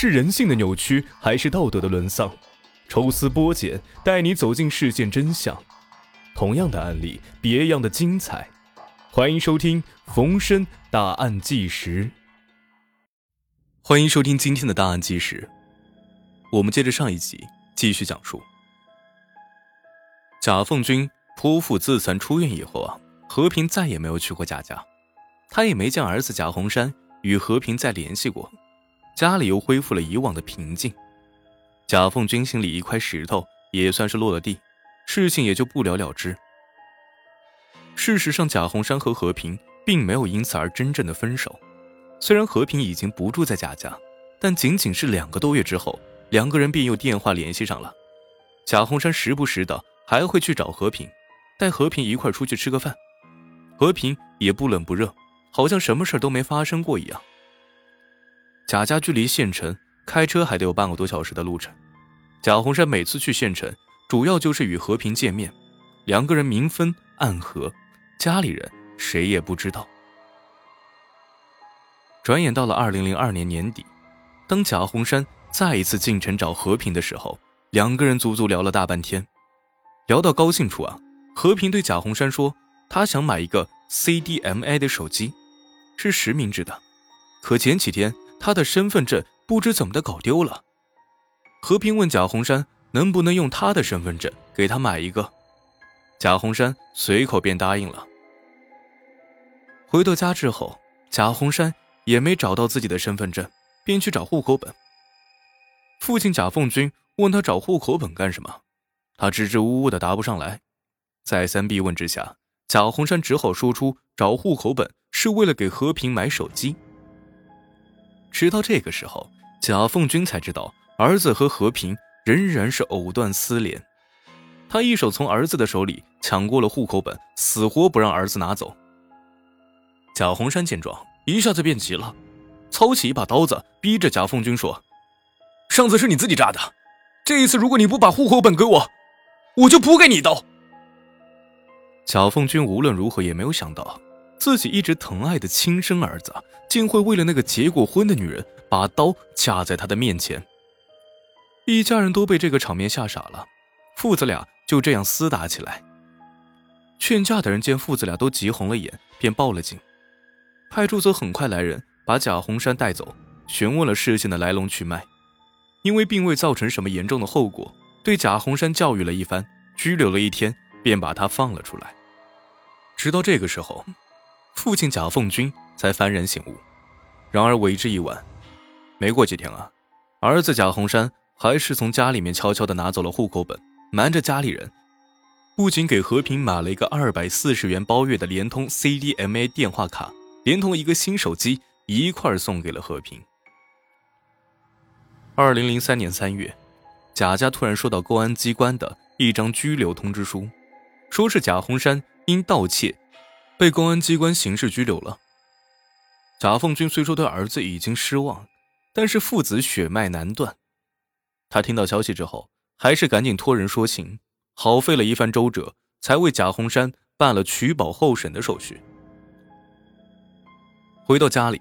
是人性的扭曲，还是道德的沦丧？抽丝剥茧，带你走进事件真相。同样的案例，别样的精彩。欢迎收听冯生大案纪实。欢迎收听今天的大案纪实。我们接着上一集继续讲述。贾凤军剖腹自残出院以后啊，和平再也没有去过贾家，他也没见儿子贾红山与和平再联系过，家里又恢复了以往的平静。贾凤军心里一块石头也算是落了地，事情也就不了了之。事实上，贾红山和和平并没有因此而真正的分手，虽然和平已经不住在贾家，但仅仅是两个多月之后，两个人便又电话联系上了。贾红山时不时的还会去找和平，带和平一块出去吃个饭，和平也不冷不热，好像什么事都没发生过一样。贾家距离县城开车还得有半个多小时的路程，贾洪山每次去县城，主要就是与和平见面，两个人明分暗合，家里人谁也不知道。转眼到了二零零二年年底，当贾洪山再一次进城找和平的时候。两个人足足聊了大半天，聊到高兴处啊，和平对贾洪山说：“他想买一个 CDMA 的手机，是实名制的，可前几天他的身份证不知怎么的搞丢了。”和平问贾红山能不能用他的身份证给他买一个，贾红山随口便答应了。回到家之后，贾红山也没找到自己的身份证，便去找户口本。父亲贾凤军。问他找户口本干什么？他支支吾吾的答不上来。再三逼问之下，贾红山只好说出找户口本是为了给和平买手机。直到这个时候，贾凤军才知道儿子和和平仍然是藕断丝连。他一手从儿子的手里抢过了户口本，死活不让儿子拿走。贾洪山见状，一下子变急了，操起一把刀子，逼着贾凤军说：“上次是你自己炸的。”这一次，如果你不把户口本给我，我就补给你一刀。贾凤军无论如何也没有想到，自己一直疼爱的亲生儿子，竟会为了那个结过婚的女人，把刀架在他的面前。一家人都被这个场面吓傻了，父子俩就这样厮打起来。劝架的人见父子俩都急红了眼，便报了警。派出所很快来人，把贾洪山带走，询问了事情的来龙去脉。因为并未造成什么严重的后果，对贾洪山教育了一番，拘留了一天，便把他放了出来。直到这个时候，父亲贾凤军才幡然醒悟。然而为之一晚，没过几天啊，儿子贾洪山还是从家里面悄悄地拿走了户口本，瞒着家里人，不仅给和平买了一个二百四十元包月的联通 CDMA 电话卡，连同一个新手机一块送给了和平。二零零三年三月，贾家突然收到公安机关的一张拘留通知书，说是贾洪山因盗窃被公安机关刑事拘留了。贾凤军虽说对儿子已经失望，但是父子血脉难断。他听到消息之后，还是赶紧托人说情，耗费了一番周折，才为贾红山办了取保候审的手续。回到家里，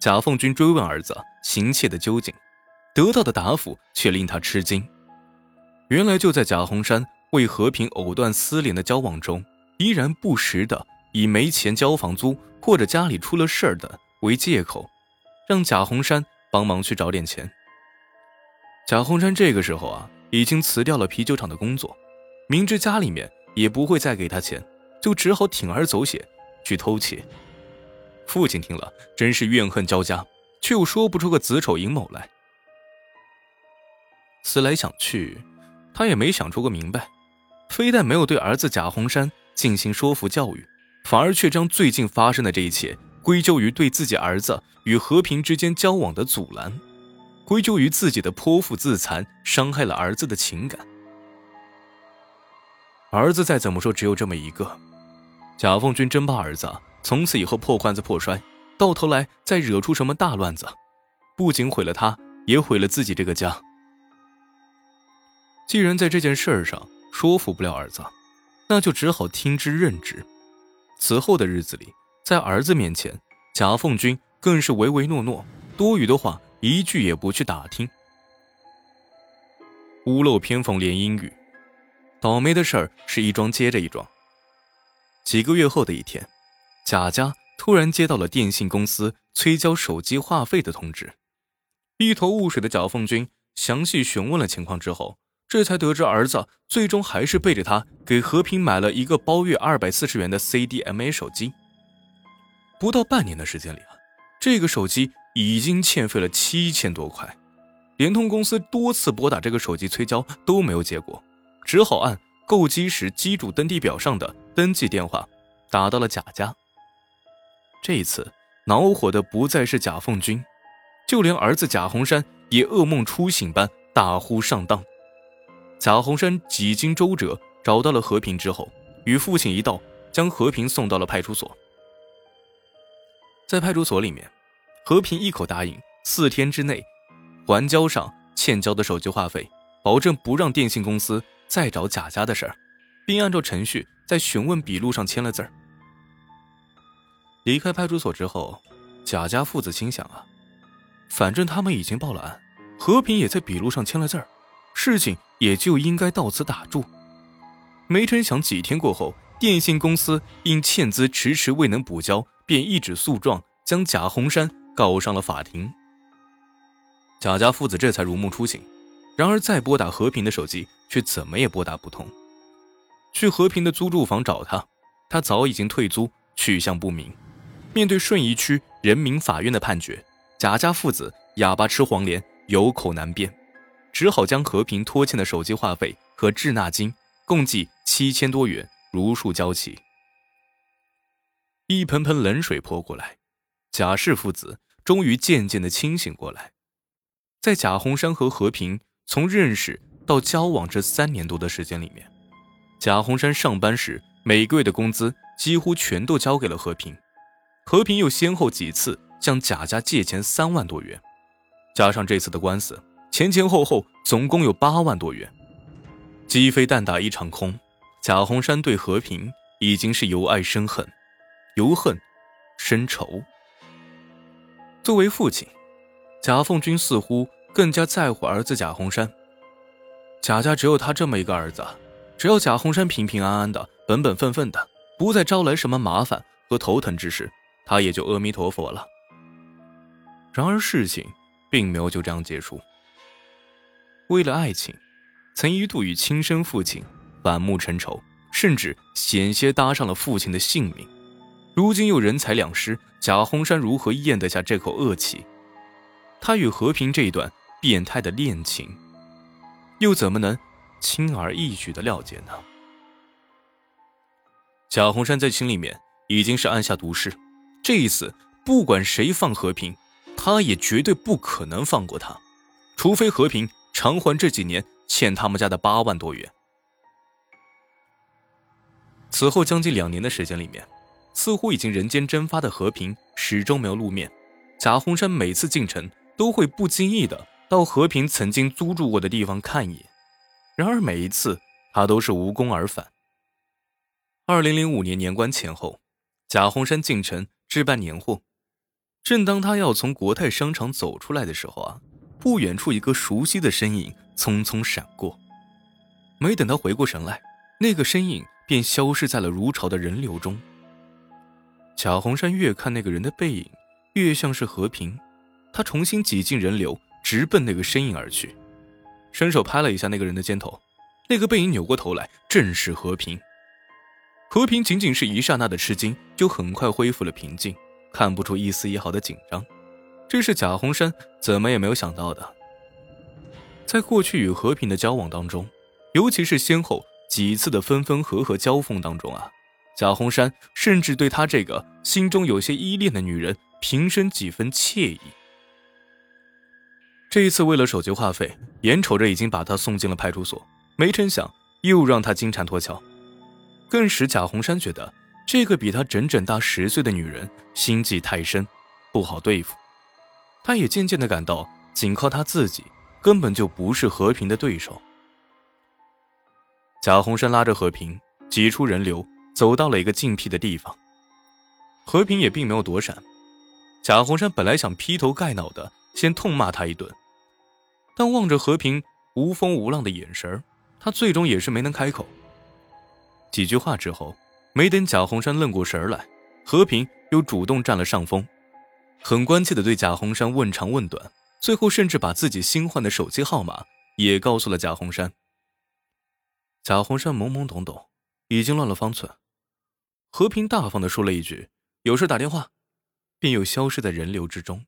贾凤军追问儿子行窃的究竟。得到的答复却令他吃惊，原来就在贾红山为和平藕断丝连的交往中，依然不时的以没钱交房租或者家里出了事儿的为借口，让贾洪山帮忙去找点钱。贾洪山这个时候啊，已经辞掉了啤酒厂的工作，明知家里面也不会再给他钱，就只好铤而走险去偷窃。父亲听了真是怨恨交加，却又说不出个子丑寅卯来。思来想去，他也没想出个明白，非但没有对儿子贾洪山进行说服教育，反而却将最近发生的这一切归咎于对自己儿子与和平之间交往的阻拦，归咎于自己的泼妇自残伤害了儿子的情感。儿子再怎么说只有这么一个，贾凤军真怕儿子从此以后破罐子破摔，到头来再惹出什么大乱子，不仅毁了他，也毁了自己这个家。既然在这件事上说服不了儿子，那就只好听之任之。此后的日子里，在儿子面前，贾凤军更是唯唯诺诺，多余的话一句也不去打听。屋漏偏逢连阴雨，倒霉的事儿是一桩接着一桩。几个月后的一天，贾家突然接到了电信公司催交手机话费的通知。一头雾水的贾凤军详细询问了情况之后，这才得知儿子最终还是背着他给和平买了一个包月二百四十元的 CDMA 手机。不到半年的时间里啊，这个手机已经欠费了七千多块。联通公司多次拨打这个手机催交都没有结果，只好按购机时机主登记表上的登记电话打到了贾家。这一次恼火的不再是贾凤军，就连儿子贾红山也噩梦初醒般大呼上当。贾洪山几经周折找到了和平之后，与父亲一道将和平送到了派出所。在派出所里面，和平一口答应四天之内。还交上欠交的手机话费，保证不让电信公司再找贾家的事儿，并按照程序在询问笔录上签了字儿。离开派出所之后，贾家父子心想啊，反正他们已经报了案，和平也在笔录上签了字儿，事情也就应该到此打住。没成想几天过后，电信公司因欠资迟迟未能补交，便一纸诉状将贾洪山告上了法庭。贾家父子这才如梦初醒，然而再拨打和平的手机，却怎么也拨打不通。去和平的租住房找他，他早已经退租，去向不明。面对顺义区人民法院的判决，贾家父子哑巴吃黄连，有口难辩，只好将和平拖欠的手机话费和滞纳金共计七千多元如数交齐。一盆盆冷水泼过来，贾氏父子终于渐渐的清醒过来。在贾洪山和和平从认识到交往这三年多的时间里面，贾洪山上班时每个月的工资几乎全都交给了和平，和平又先后几次向贾家借钱三万多元，加上这次的官司，前前后后总共有八万多元，鸡飞蛋打一场空。贾洪山对和平已经是由爱生恨，由恨生仇。作为父亲。贾凤军似乎更加在乎儿子贾洪山。贾家只有他这么一个儿子，只要贾洪山平平安安的、本本分分的，不再招来什么麻烦和头疼之事，他也就阿弥陀佛了。然而事情并没有就这样结束。为了爱情，曾一度与亲生父亲反目成仇，甚至险些搭上了父亲的性命。如今又人财两失，贾红山如何咽得下这口恶气？他与和平这一段变态的恋情，又怎么能轻而易举的了结呢？贾红山在心里面已经是暗下毒誓，这一次不管谁放和平，他也绝对不可能放过他，除非和平偿还这几年欠他们家的八万多元。此后将近两年的时间里面，似乎已经人间蒸发的和平始终没有露面。贾洪山每次进城。都会不经意的到和平曾经租住过的地方看一眼，然而每一次他都是无功而返。二零零五年年关前后，贾洪山进城置办年货，正当他要从国泰商场走出来的时候啊，不远处一个熟悉的身影匆匆闪过，没等他回过神来，那个身影便消失在了如潮的人流中。贾红山越看那个人的背影，越像是和平。他重新挤进人流，直奔那个身影而去，伸手拍了一下那个人的肩头，那个背影扭过头来，正是和平。和平仅仅是一刹那的吃惊，就很快恢复了平静，看不出一丝一毫的紧张。这是贾红山怎么也没有想到的。在过去与和平的交往当中，尤其是先后几次的分分合合交锋当中啊，贾红山甚至对他这个心中有些依恋的女人平生几分惬意。这一次，为了手机话费，眼瞅着已经把他送进了派出所，没成想又让他金蝉脱壳，更使贾红山觉得这个比他整整大十岁的女人心计太深，不好对付。他也渐渐的感到，仅靠他自己根本就不是和平的对手。贾洪山拉着和平挤出人流，走到了一个静僻的地方。和平也并没有躲闪，贾洪山本来想劈头盖脑的。先痛骂他一顿。但望着和平无风无浪的眼神他最终也是没能开口。几句话之后，没等贾红山愣过神来，和平又主动占了上风，很关切的对贾红山问长问短，最后甚至把自己新换的手机号码也告诉了贾红山。贾红山懵懵懂懂，已经乱了方寸。和平大方的说了一句：“有事打电话”，便又消失在人流之中。